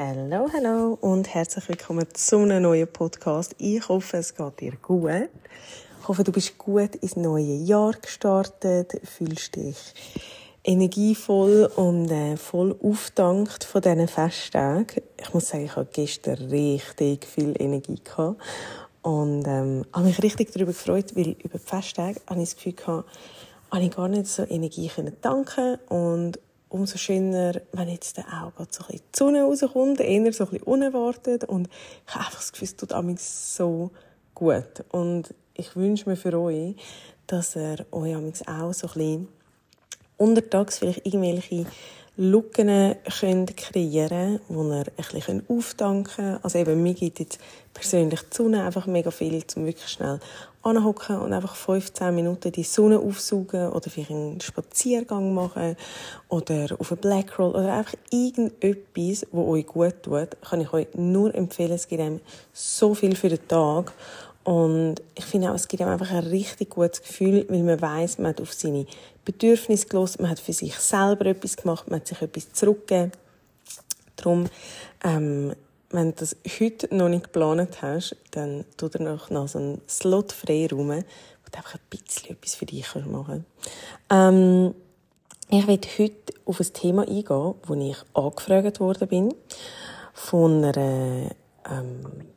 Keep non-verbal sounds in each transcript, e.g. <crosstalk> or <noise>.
Hallo, hallo und herzlich willkommen zu einem neuen Podcast. Ich hoffe, es geht dir gut. Ich hoffe, du bist gut ins neue Jahr gestartet, fühlst dich energievoll und äh, voll aufdankt von diesen Festtagen. Ich muss sagen, ich hatte gestern richtig viel Energie gehabt und ähm, habe mich richtig darüber gefreut, weil über die Festtage habe ich das Gefühl gehabt, habe ich gar nicht so Energie danken und umso schöner, wenn jetzt auch so ein bisschen die Sonne rauskommt, eher so ein bisschen unerwartet. Und ich habe einfach das Gefühl, es tut mich so gut. Und ich wünsche mir für euch, dass ihr euch auch so ein bisschen untertags vielleicht irgendwelche Lücken könnt kreieren könnt, wo ihr ein bisschen auftanken könnt. Also eben, mir gibt jetzt persönlich die Sonne einfach mega viel, um wirklich schnell anhocken und einfach 15 Minuten die Sonne aufsaugen oder vielleicht einen Spaziergang machen oder auf einen Blackroll oder einfach irgendetwas, was euch gut tut, kann ich euch nur empfehlen. Es gibt einem so viel für den Tag und ich finde auch, es gibt einem einfach ein richtig gutes Gefühl, weil man weiß, man hat auf seine Bedürfnisse gelost, man hat für sich selber etwas gemacht, man hat sich etwas zurückgegeben. Darum, ähm, wenn du das heute noch nicht geplant hast, dann tu dir noch, so einen Slot frei rum, wo du einfach ein bisschen etwas für dich machen kannst. Ähm, ich werde heute auf ein Thema eingehen, wo ich angefragt worden bin von einer ähm,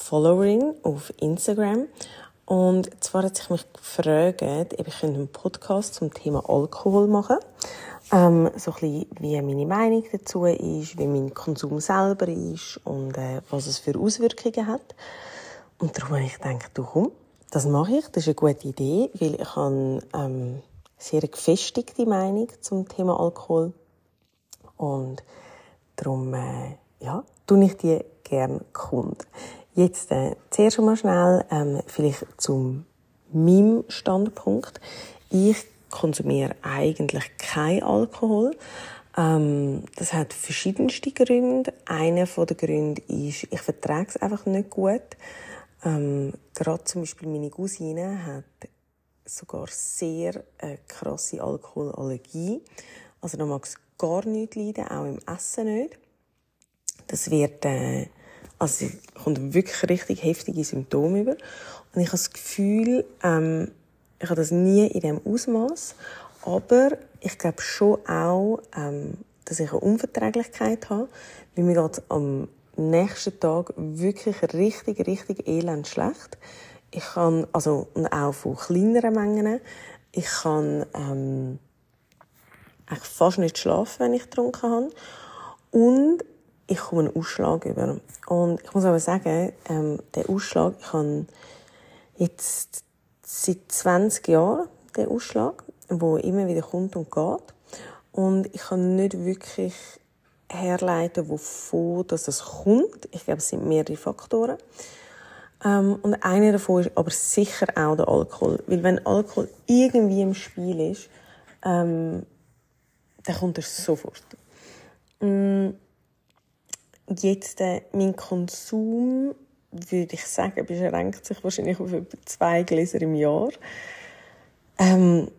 Followerin auf Instagram. Und zwar hat sich mich gefragt, ob ich einen Podcast zum Thema Alkohol machen ähm, so ein bisschen, wie meine Meinung dazu ist, wie mein Konsum selber ist und äh, was es für Auswirkungen hat. Und darum habe ich gedacht, du komm, das mache ich, das ist eine gute Idee, weil ich habe ähm, sehr gefestigte Meinung zum Thema Alkohol und darum, äh, ja, tue ich die gerne kund. Jetzt äh, zuerst einmal schnell ähm, vielleicht zum meinem Standpunkt. Ich konsumiere eigentlich kein Alkohol. Ähm, das hat verschiedenste Gründe. Einer der Gründe ist, ich vertrage es einfach nicht gut. Ähm, gerade zum Beispiel meine Cousine hat sogar sehr äh, krasse Alkoholallergie. Also da mag es gar nicht leiden, auch im Essen nicht. Das wird, äh, also kommt wirklich richtig heftige Symptome über. Und ich habe das Gefühl, ähm, ich habe das nie in dem Ausmaß, aber ich glaube schon auch, ähm, dass ich eine Unverträglichkeit habe, weil mir geht am nächsten Tag wirklich richtig, richtig elend schlecht. Ich kann, also, und auch von kleineren Mengen, ich kann, ähm, eigentlich fast nicht schlafen, wenn ich getrunken habe. Und ich komme einen Ausschlag über. Und ich muss aber sagen, ähm, der Ausschlag, ich habe jetzt seit 20 Jahren, der Ausschlag, wo immer wieder kommt und geht. Und ich kann nicht wirklich herleiten, wovon das kommt. Ich glaube, es sind mehrere Faktoren. Ähm, und einer davon ist aber sicher auch der Alkohol. Weil wenn Alkohol irgendwie im Spiel ist, ähm, dann kommt er sofort. Ähm, jetzt äh, mein Konsum würde ich sagen, beschränkt sich wahrscheinlich auf etwa zwei Gläser im Jahr. Ähm,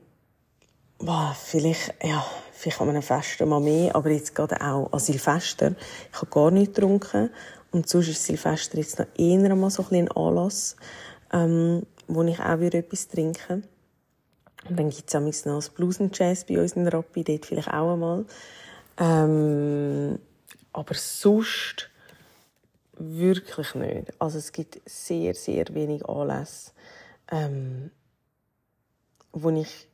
boah, vielleicht, ja, vielleicht an einem Fest mal mehr, aber jetzt gerade auch an Silvester. Ich habe gar nicht getrunken. Und sonst ist Silvester jetzt noch eher mal so ein, Anlass, ähm, wo ich auch wieder etwas trinke. Und dann gibt es noch das Blues und Jazz bei uns in Rappi, dort vielleicht auch einmal. Ähm, aber sonst wirklich nicht. Also es gibt sehr, sehr wenig Anlässe, ähm, wo ich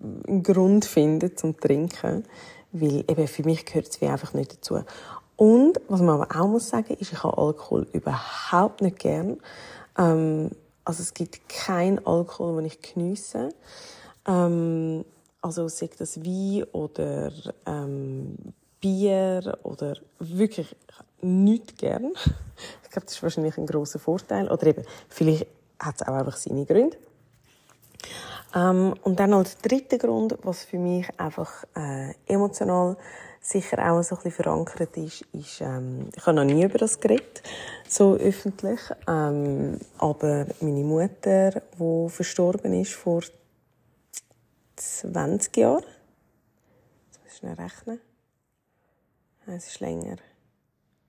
einen Grund finde zum Trinken, weil eben für mich gehört es wie einfach nicht dazu. Und was man aber auch muss sagen, ist, ich habe Alkohol überhaupt nicht gern. Ähm, also es gibt keinen Alkohol, den ich geniesse. Ähm, also sei das Wein oder ähm, Bier oder wirklich nicht gern. Ich glaube, das ist wahrscheinlich ein großer Vorteil. Oder eben, vielleicht hat es auch einfach seine Gründe. Ähm, und dann als dritter Grund, was für mich einfach äh, emotional sicher auch so ein bisschen verankert ist, ist, ähm, ich habe noch nie über das geredet, so öffentlich, ähm, aber meine Mutter, die verstorben ist vor 20 Jahren, jetzt muss ich schnell rechnen, es ist länger,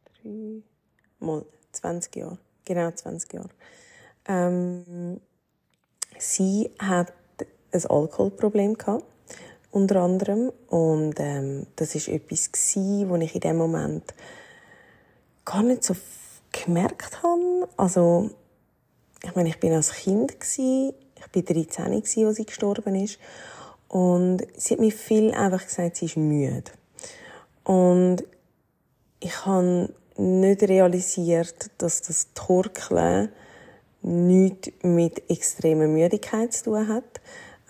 drei, mal 20 Jahre, genau 20 Jahre, ähm, sie hat ein Alkoholproblem gehabt, unter anderem. Und ähm, das ist etwas wo ich in dem Moment gar nicht so gemerkt habe. Also, ich meine, ich bin als Kind gewesen, ich bin 13 gewesen, als sie gestorben ist. Und sie hat mir viel einfach gesagt, sie ist müde. Und ich habe nicht realisiert, dass das Torkeln nichts mit extremer Müdigkeit zu tun hat,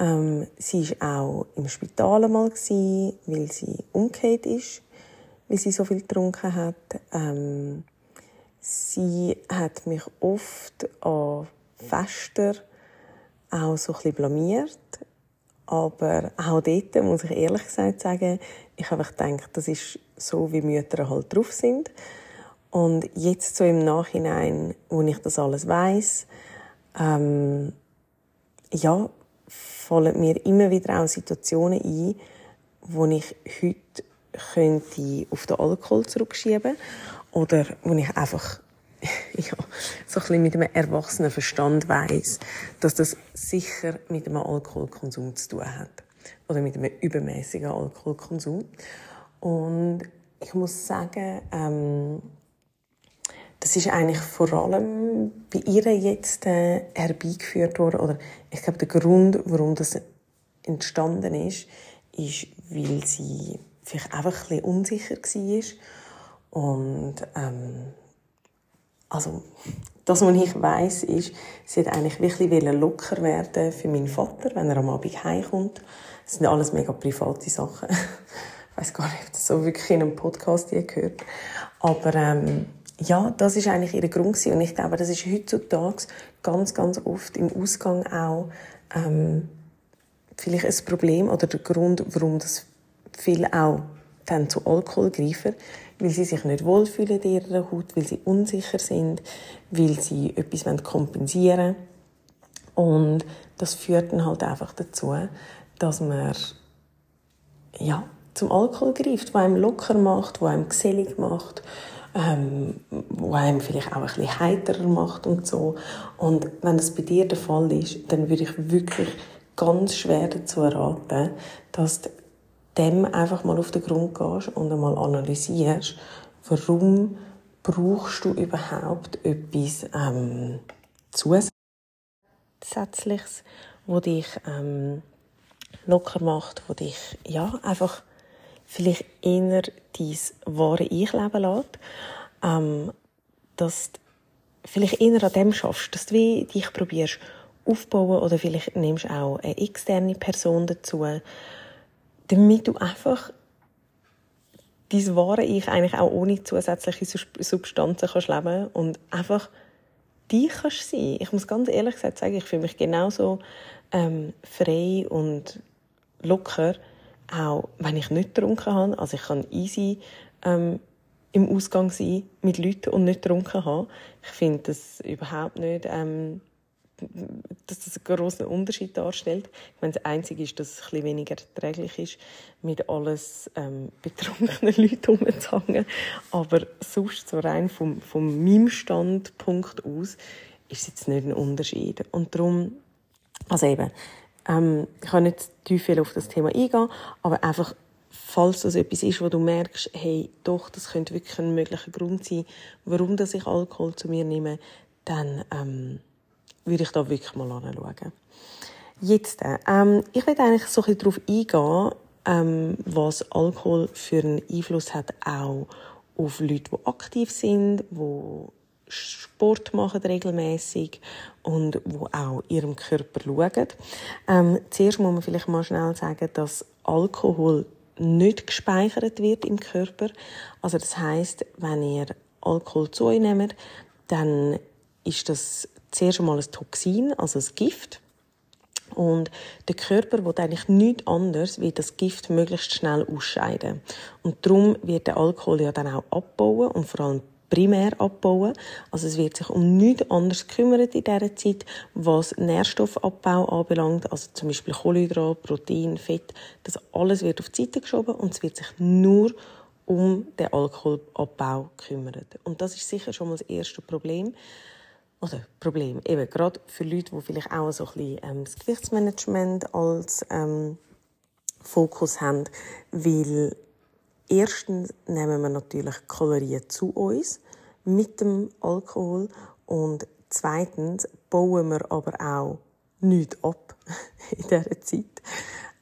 ähm, sie war auch im Spital einmal, weil sie umgekehrt ist, weil sie so viel getrunken hat. Ähm, sie hat mich oft an Fester auch so ein bisschen blamiert. Aber auch dort muss ich ehrlich gesagt sagen, ich habe gedacht, das ist so, wie Mütter halt drauf sind. Und jetzt so im Nachhinein, wo ich das alles weiß, ähm, ja, fallen mir immer wieder auch Situationen ein, wo ich heute könnte auf den Alkohol zurückschieben oder wo ich einfach <laughs> ja, so ein bisschen mit einem erwachsenen Verstand weiß, dass das sicher mit einem Alkoholkonsum zu tun hat oder mit einem übermäßigen Alkoholkonsum. Und ich muss sagen, ähm, das ist eigentlich vor allem bei ihr jetzt äh, herbeigeführt worden. Oder ich glaube, der Grund, warum das entstanden ist, ist, weil sie vielleicht einfach ein bisschen unsicher war. Und ähm, also das, was ich weiß, ist, sie hat eigentlich wirklich locker werden für meinen Vater, wenn er am Abend heimkommt. Das sind alles mega private Sachen. ich weiß gar nicht, ob das so wirklich in einem Podcast je gehört. Aber ähm, ja, das ist eigentlich ihr Grund gewesen. und ich glaube, das ist heutzutage ganz, ganz oft im Ausgang auch ähm, vielleicht ein Problem oder der Grund, warum das viele auch dann zu Alkohol greifen, weil sie sich nicht wohlfühlen in ihrer Haut, weil sie unsicher sind, weil sie etwas kompensieren wollen. Und das führt dann halt einfach dazu, dass man ja, zum Alkohol greift, der einem locker macht, der einem gesellig macht, ähm, wo einem vielleicht auch ein bisschen heiterer macht und so. Und wenn das bei dir der Fall ist, dann würde ich wirklich ganz schwer dazu raten, dass du dem einfach mal auf den Grund gehst und einmal analysierst, warum brauchst du überhaupt etwas ähm, Zusätzliches, wo dich ähm, locker macht, wo dich ja einfach vielleicht eher dein wahre Ich leben lässt, ähm, dass du vielleicht eher an dem schaffst, dass du dich probierst aufbauen oder vielleicht nimmst auch eine externe Person dazu, damit du einfach dein wahre Ich eigentlich auch ohne zusätzliche Substanzen kannst leben und einfach dich kannst sein. Ich muss ganz ehrlich gesagt sagen, ich fühle mich genauso ähm, frei und locker, auch wenn ich nicht getrunken habe. Also ich kann easy ähm, im Ausgang sein mit Leuten und nicht getrunken haben. Ich finde das überhaupt nicht, ähm, dass das einen grossen Unterschied darstellt. Ich meine, das Einzige ist, dass es ein weniger erträglich ist, mit alles ähm, betrunkenen <laughs> Leuten umzuhängen. Aber sonst, so rein vom, vom meinem Standpunkt aus, ist es jetzt nicht ein Unterschied. Und darum, also eben, ähm, ich kann nicht zu viel auf das Thema eingehen, aber einfach, falls das etwas ist, wo du merkst, hey, doch, das könnte wirklich ein möglicher Grund sein, warum dass ich Alkohol zu mir nehme, dann ähm, würde ich da wirklich mal anschauen. Jetzt, ähm, ich will eigentlich so ein bisschen darauf eingehen, ähm, was Alkohol für einen Einfluss hat, auch auf Leute, die aktiv sind, die Sport machen regelmäßig und wo auch ihrem Körper schauen. Ähm, zuerst muss man vielleicht mal schnell sagen, dass Alkohol nicht gespeichert wird im Körper. Also das heißt, wenn ihr Alkohol zu euch nehmt, dann ist das zuerst einmal ein Toxin, also ein Gift. Und der Körper will eigentlich nichts anderes, wie das Gift möglichst schnell ausscheiden. Und darum wird der Alkohol ja dann auch abbauen und vor allem primär abbauen. Also es wird sich um nichts anderes kümmern in dieser Zeit, was Nährstoffabbau anbelangt, also zum Beispiel Kohlenhydrat, Protein, Fett, das alles wird auf die Seite geschoben und es wird sich nur um den Alkoholabbau kümmern. Und das ist sicher schon mal das erste Problem. Oder Problem, eben gerade für Leute, die vielleicht auch so ein bisschen ähm, das Gewichtsmanagement als ähm, Fokus haben, weil Erstens nehmen wir natürlich Kalorien zu uns mit dem Alkohol und zweitens bauen wir aber auch nichts ab <laughs> in dieser Zeit.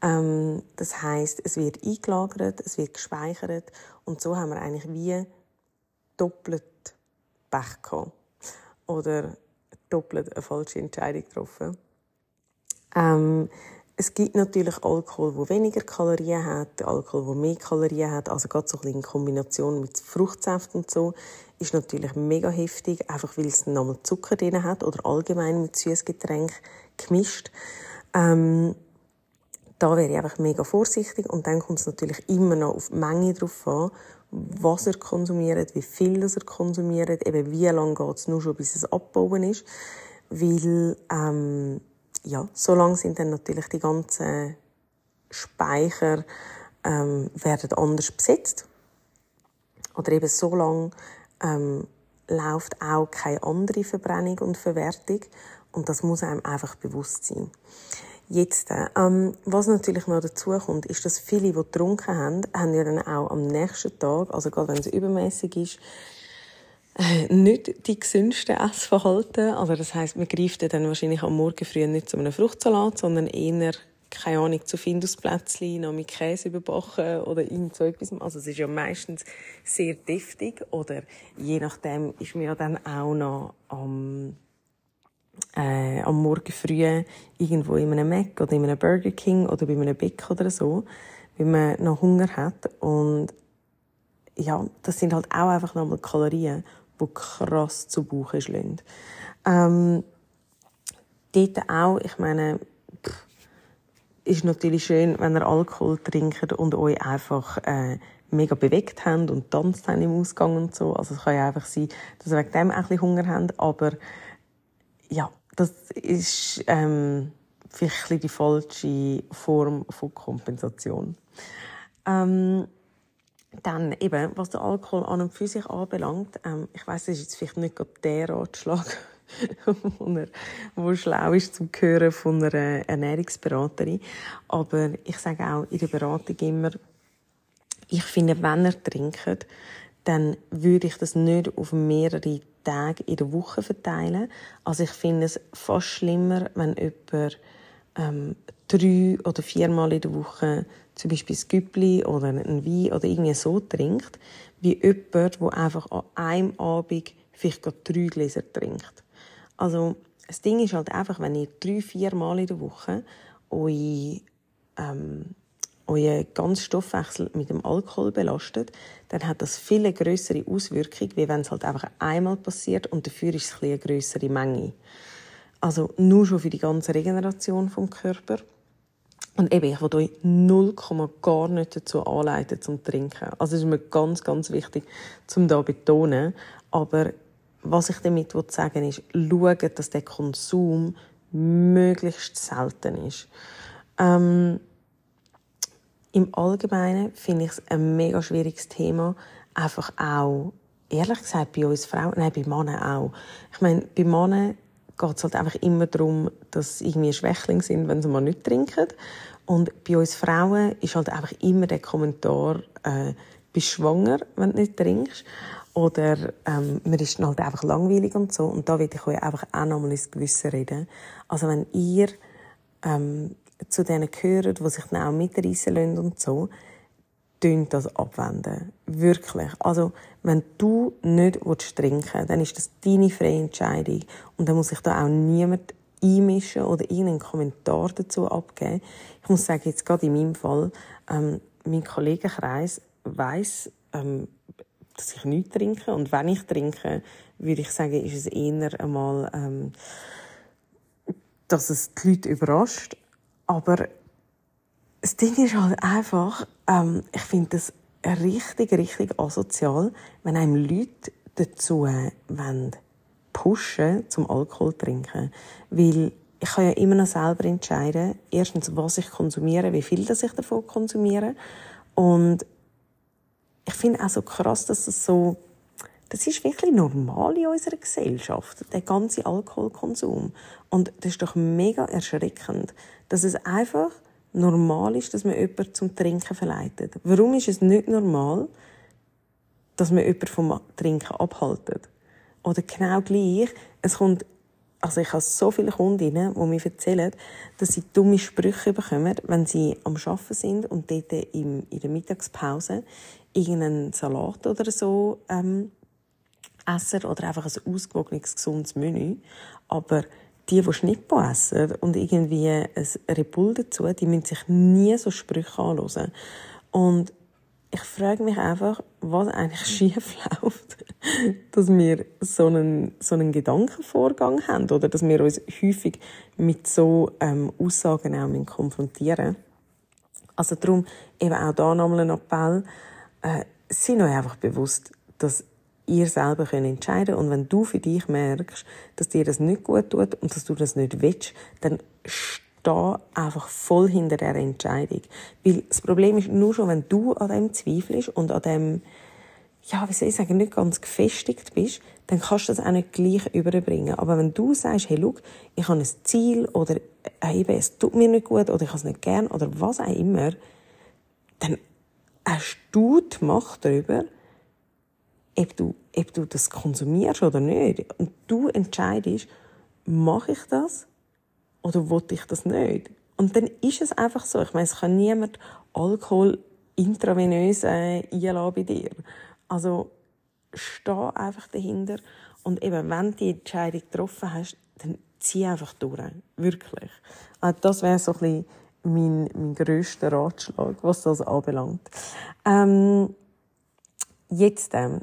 Ähm, das heißt, es wird eingelagert, es wird gespeichert und so haben wir eigentlich wie doppelt Pech gehabt. Oder doppelt eine falsche Entscheidung getroffen. Ähm, es gibt natürlich Alkohol, der weniger Kalorien hat, Alkohol, der mehr Kalorien hat. Also gerade so ein in Kombination mit Fruchtsaft und so ist natürlich mega heftig, einfach weil es nochmal Zucker drin hat oder allgemein mit Süßgetränk gemischt. Ähm, da wäre ich einfach mega vorsichtig und dann kommt es natürlich immer noch auf die Menge drauf an, was er konsumiert, wie viel er konsumiert, eben wie lange geht es nur schon, bis es abbauen ist, weil ähm, ja, so lang sind dann natürlich die ganzen Speicher ähm, werden anders besetzt. Oder eben so lang ähm, läuft auch keine andere Verbrennung und Verwertung. Und das muss einem einfach bewusst sein. Jetzt, ähm, was natürlich noch dazu kommt, ist, dass viele, die getrunken haben, haben ja dann auch am nächsten Tag, also gerade wenn es übermäßig ist, äh, nicht die gesündeste Essverhalten. Also das heißt, man greift dann wahrscheinlich am Morgen früh nicht zu einem Fruchtsalat, sondern eher keine Ahnung, zu Findusplätzchen, noch mit Käse überbacken oder irgend so etwas. Also es ist ja meistens sehr deftig oder je nachdem ist man ja dann auch noch am, äh, am Morgen früh irgendwo in einem Mac oder in einem Burger King oder bei einem Bäck oder so, weil man noch Hunger hat und ja, das sind halt auch einfach nochmal Kalorien die krass zu Buche schlagen. Ähm, dort auch, ich meine, pff, ist natürlich schön, wenn ihr Alkohol trinkt und euch einfach äh, mega bewegt habt und tanzt habt im Ausgang und so. Also es kann ja einfach sein, dass ihr wegen dem ein bisschen Hunger habt, aber ja, das ist ähm, vielleicht die falsche Form von Kompensation. Ähm, dann eben, was der Alkohol an und für sich anbelangt, ähm, ich weiß, das ist jetzt vielleicht nicht gerade der Ratschlag, <laughs> wo schlau ist zum Hören von einer Ernährungsberaterin, aber ich sage auch in der Beratung immer, ich finde, wenn ihr trinkt, dann würde ich das nicht auf mehrere Tage in der Woche verteilen. Also ich finde es fast schlimmer, wenn jemand ähm, drei oder viermal in der Woche zum Beispiel ein Güppli oder ein Wein oder irgendwie so trinkt, wie jemand, der einfach an einem Abend vielleicht drei Gläser trinkt. Also, das Ding ist halt einfach, wenn ihr drei, vier Mal in der Woche eure, ähm, euren ganzen Stoffwechsel mit dem Alkohol belastet, dann hat das viel größere Auswirkungen, wie wenn es halt einfach einmal passiert und dafür ist es eine größere Menge. Also nur schon für die ganze Regeneration vom Körper. Und eben, ich will euch null gar nicht dazu anleiten zum Trinken. Also es ist mir ganz, ganz wichtig, zum da betonen. Aber was ich damit sagen will, ist, schaut, dass der Konsum möglichst selten ist. Ähm, Im Allgemeinen finde ich es ein mega schwieriges Thema. Einfach auch, ehrlich gesagt, bei uns Frauen, nein, bei Männern auch. Ich meine, bei Männern geht es halt einfach immer darum, dass sie irgendwie Schwächling sind, wenn sie mal nicht trinken. Und bei uns Frauen ist halt einfach immer der Kommentar, äh, bist schwanger, wenn du nicht trinkst. Oder ähm, man ist dann halt einfach langweilig und so. Und da will ich euch einfach auch nochmal ins Gewissen reden. Also wenn ihr ähm, zu denen gehört, die sich dann auch mitreissen lassen und so, tönt das abwenden. Wirklich. Also, wenn du nicht trinken willst, dann ist das deine freie Entscheidung. Und dann muss sich da auch niemand einmischen oder irgendeinen Kommentar dazu abgeben. Ich muss sagen, jetzt gerade in meinem Fall, ähm, mein Kollegenkreis weiss, ähm, dass ich nichts trinke. Und wenn ich trinke, würde ich sagen, ist es eher einmal, ähm, dass es die Leute überrascht. Aber das Ding ist halt einfach, ähm, ich finde das richtig, richtig asozial, wenn einem Leute dazu äh, wollen pushen zum Alkohol trinken. Weil ich kann ja immer noch selber entscheiden, erstens, was ich konsumiere, wie viel das ich davon konsumiere. Und ich finde auch so krass, dass das so, das ist wirklich normal in unserer Gesellschaft, der ganze Alkoholkonsum. Und das ist doch mega erschreckend, dass es einfach normal ist, dass man jemanden zum Trinken verleitet. Warum ist es nicht normal, dass man jemanden vom Trinken abhaltet? Oder genau gleich, es kommt, also ich habe so viele Kundinnen, die mir erzählen, dass sie dumme Sprüche bekommen, wenn sie am Arbeiten sind und dort in der Mittagspause irgendeinen Salat oder so ähm, essen oder einfach ein ausgewogenes, gesundes Menü. Aber die, die Schnippo essen und irgendwie ein Repul dazu, die müssen sich nie so Sprüche anhören. Und ich frage mich einfach, was eigentlich <laughs> schief läuft, dass wir so einen, so einen Gedankenvorgang haben oder dass wir uns häufig mit so ähm, Aussagen auch konfrontieren Also darum eben auch da nochmal ein Appell, äh, sind euch einfach bewusst, dass ihr selber könnt entscheiden und wenn du für dich merkst, dass dir das nicht gut tut und dass du das nicht willst, dann steh einfach voll hinter der Entscheidung. Weil das Problem ist nur schon, wenn du an dem zweifelst und an dem, ja, wie soll ich sagen, nicht ganz gefestigt bist, dann kannst du das auch nicht gleich überbringen. Aber wenn du sagst, hey, look, ich habe ein Ziel oder hey, es tut mir nicht gut oder ich habe es nicht gern oder was auch immer, dann hast du die Macht darüber, ob du, ob du das konsumierst oder nicht. Und du entscheidest, mache ich das oder will ich das nicht? Und dann ist es einfach so. Ich meine, es kann niemand Alkohol intravenös äh, einladen bei dir. Also steh einfach dahinter und eben, wenn du die Entscheidung getroffen hast, dann zieh einfach durch. Wirklich. Also das wäre so ein bisschen mein, mein grösster Ratschlag, was das anbelangt. Ähm, jetzt, ähm,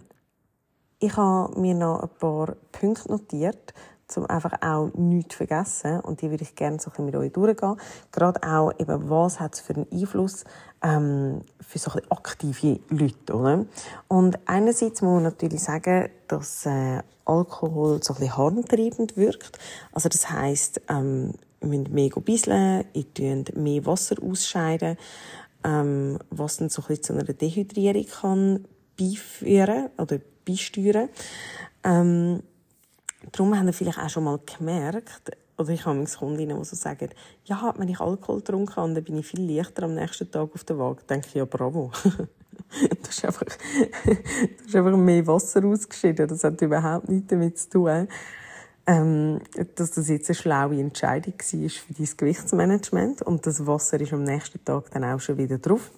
ich habe mir noch ein paar Punkte notiert, um einfach auch nichts zu vergessen. Und die würde ich gerne so ein bisschen mit euch durchgehen. Gerade auch eben, was hat es für einen Einfluss ähm, für so ein bisschen aktive Leute, oder? Und einerseits muss man natürlich sagen, dass äh, Alkohol so ein bisschen harntreibend wirkt. Also das heisst, ähm, ihr müsst mehr bisseln, ihr könnt mehr Wasser ausscheiden, ähm, was dann so ein bisschen zu einer Dehydrierung kann beiführen oder beisteuern. Ähm, darum haben wir vielleicht auch schon mal gemerkt, oder ich habe Kundinnen, die so sagen, ja, wenn ich Alkohol getrunken habe, dann bin ich viel leichter am nächsten Tag auf der Waage. Denke ich, ja, bravo. <laughs> du, hast einfach, du hast einfach mehr Wasser ausgeschieden. Das hat überhaupt nichts damit zu tun, ähm, dass das jetzt eine schlaue Entscheidung war für dein Gewichtsmanagement. Und das Wasser ist am nächsten Tag dann auch schon wieder drauf.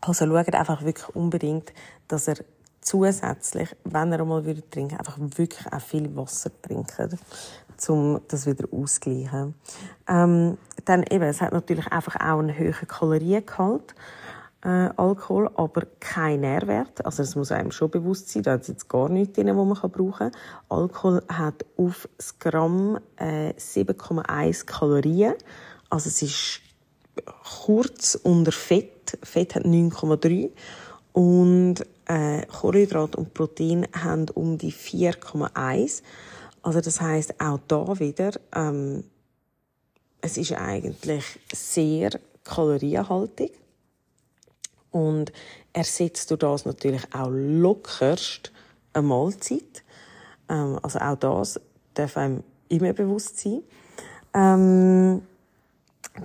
Also schaut einfach wirklich unbedingt, dass er zusätzlich, wenn er einmal wieder trinken einfach wirklich auch viel Wasser trinken, um das wieder auszugleichen. Ähm, dann eben, es hat natürlich einfach auch einen höheren Kaloriengehalt, äh, Alkohol, aber kein Nährwert. Also das muss einem schon bewusst sein, da hat jetzt gar nichts drin, was man brauchen kann. Alkohol hat auf das Gramm äh, 7,1 Kalorien. Also es ist kurz unter Fett. Fett hat 9,3 und äh, Kohlenhydrat und Protein haben um die 4,1. Also das heißt auch da wieder, ähm, es ist eigentlich sehr kalorienhaltig und ersetzt du das natürlich auch lockerst eine Mahlzeit. Ähm, also auch das darf einem immer bewusst sein. Ähm,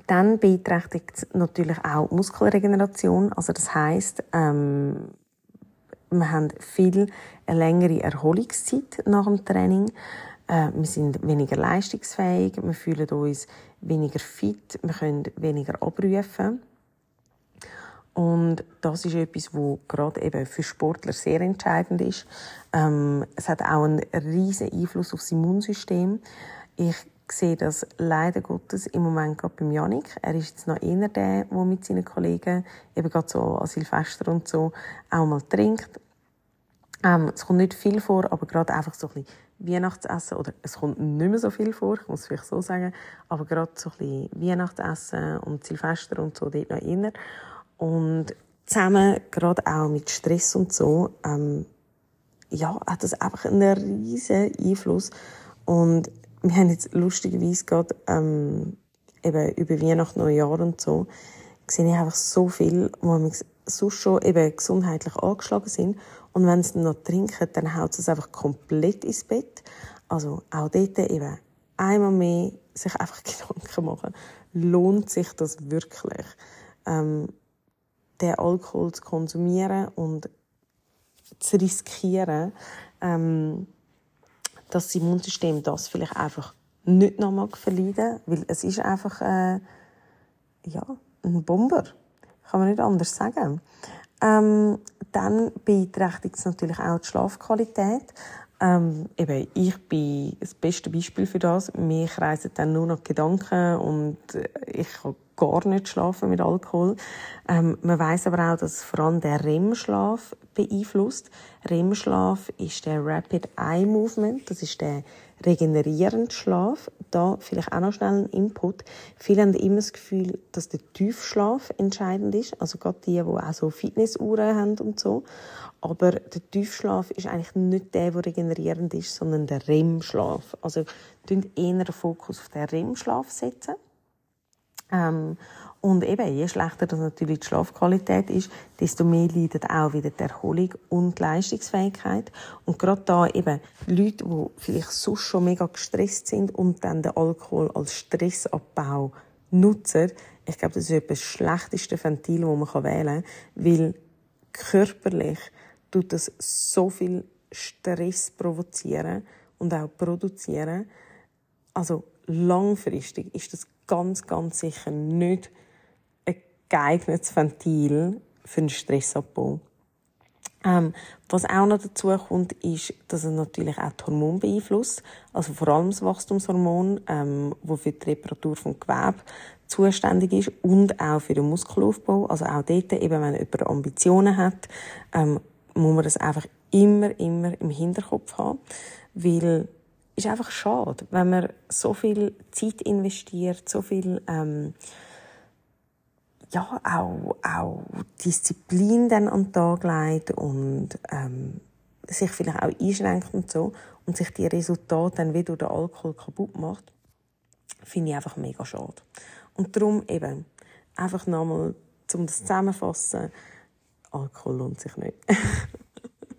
dann beeinträchtigt es natürlich auch Muskelregeneration. Also das heißt, ähm, wir haben viel eine längere Erholungszeit nach dem Training. Äh, wir sind weniger leistungsfähig, wir fühlen uns weniger fit, wir können weniger abrufen. Und das ist etwas, wo gerade eben für Sportler sehr entscheidend ist. Ähm, es hat auch einen riesen Einfluss aufs Immunsystem. Ich sehe das leider Gottes im Moment gerade beim Janik. Er ist jetzt noch eher der, der mit seinen Kollegen eben gerade so an Silvester und so auch mal trinkt. Ähm, es kommt nicht viel vor, aber gerade einfach so ein bisschen Weihnachtsessen, oder es kommt nicht mehr so viel vor, ich muss es vielleicht so sagen, aber gerade so ein bisschen Weihnachtsessen und Silvester und so dort noch inner. Und zusammen, gerade auch mit Stress und so, ähm, ja, hat das einfach einen riesen Einfluss. Und wir haben jetzt lustigerweise gerade, ähm, eben über Weihnachten, Neujahr und so, sehe ich einfach so viel, wo wir sonst schon eben gesundheitlich angeschlagen sind. Und wenn sie noch trinken, dann haut es einfach komplett ins Bett. Also auch dort eben einmal mehr sich einfach <laughs> Gedanken machen. Lohnt sich das wirklich? Ähm, den Alkohol zu konsumieren und zu riskieren, ähm, dass das Immunsystem das vielleicht einfach nicht nochmal verleiden, weil es ist einfach äh, ja, ein Bomber, kann man nicht anders sagen. Ähm, dann beeinträchtigt es natürlich auch die Schlafqualität. Ähm, eben, ich bin das beste Beispiel für das. Mir kreisen dann nur noch Gedanken und äh, ich kann gar nicht schlafen mit Alkohol. Ähm, man weiß aber auch, dass vor allem der REM-Schlaf beeinflusst. REM-Schlaf ist der Rapid Eye Movement. Das ist der regenerierende Schlaf. Da vielleicht auch noch schnell ein Input. Viele haben immer das Gefühl, dass der Tiefschlaf entscheidend ist. Also gerade die, die auch so Fitnessuhren haben und so. Aber der Tiefschlaf ist eigentlich nicht der, der regenerierend ist, sondern der REM-Schlaf. Also, eher den Fokus auf den REM-Schlaf setzen. Ähm, und eben, je schlechter das natürlich die Schlafqualität ist, desto mehr leidet auch wieder die Erholung und die Leistungsfähigkeit. Und gerade da eben Leute, die vielleicht sonst schon mega gestresst sind und dann den Alkohol als Stressabbau nutzen, ich glaube, das ist etwas schlechteste Ventil, das man wählen kann, weil körperlich tut das so viel Stress provozieren und auch produzieren. Also langfristig ist das ganz, ganz sicher nicht ein geeignetes Ventil für einen Stressabbau. Ähm, was auch noch dazu kommt, ist, dass es natürlich auch die Hormone beeinflusst. Also vor allem das Wachstumshormon, ähm, wo für die Reparatur vom Gewebe zuständig ist und auch für den Muskelaufbau. Also auch dort, eben wenn jemand Ambitionen hat, ähm, muss man das einfach immer, immer im Hinterkopf haben, weil ist einfach schade, wenn man so viel Zeit investiert, so viel ähm, ja auch, auch Disziplin dann an den Tag legt und ähm, sich vielleicht auch einschränkt und so und sich die Resultate dann durch den Alkohol kaputt macht, finde ich einfach mega schade. Und darum eben einfach nochmal, um das zusammenzufassen, Alkohol lohnt sich nicht. <laughs>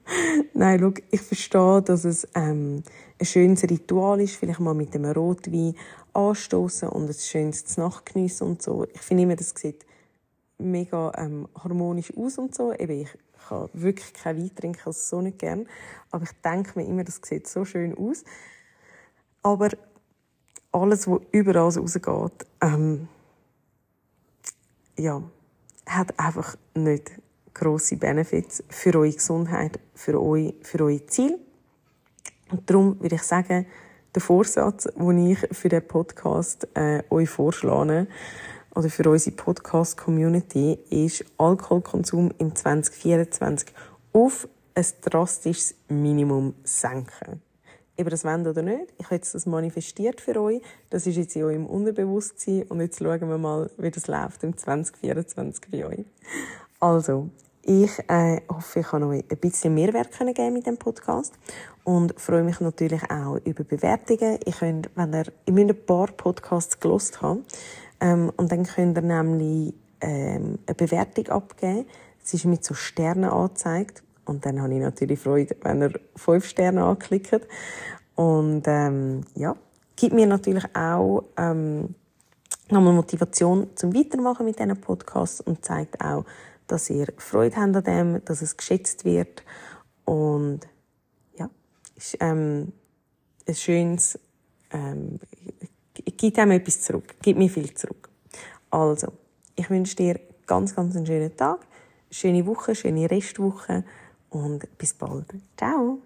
<laughs> Nein, schau, ich verstehe, dass es ähm, ein schönes Ritual ist, vielleicht mal mit einem Rotwein anstoßen und ein schönes Nacht geniessen und so. Ich finde immer, das sieht mega ähm, harmonisch aus und so. Eben, ich kann wirklich kein Wein trinken, also so nicht gern. Aber ich denke mir immer, das sieht so schön aus. Aber alles, was überall rausgeht, ähm, ja, hat einfach nicht grosse Benefits für eure Gesundheit, für euch, für eure Ziele. Und darum würde ich sagen, der Vorsatz, den ich für den Podcast äh, euch vorschlage, oder für unsere Podcast-Community, ist Alkoholkonsum im 2024 auf ein drastisches Minimum senken. Ob das wollt oder nicht, ich habe jetzt das manifestiert für euch. Das ist jetzt in eurem Unterbewusstsein. Und jetzt schauen wir mal, wie das läuft im 2024 bei euch. Also, ich äh, hoffe, ich kann euch ein bisschen Mehrwert geben mit dem Podcast und freue mich natürlich auch über Bewertungen. Ihr könnt, wenn ihr, ihr müsst ein paar Podcasts gelost haben ähm, und dann könnt ihr nämlich ähm, eine Bewertung abgeben. Es ist mit so Sternen angezeigt und dann habe ich natürlich Freude, wenn ihr fünf Sterne anklickt. Und ähm, ja, gibt mir natürlich auch ähm, nochmal Motivation zum Weitermachen mit diesen Podcasts und zeigt auch, dass ihr Freude habt an dem, dass es geschätzt wird und ja, ist ähm, ein schönes, ähm, gibt einem etwas zurück, gibt mir viel zurück. Also, ich wünsche dir ganz, ganz einen schönen Tag, schöne Woche, schöne Restwoche und bis bald. Ciao!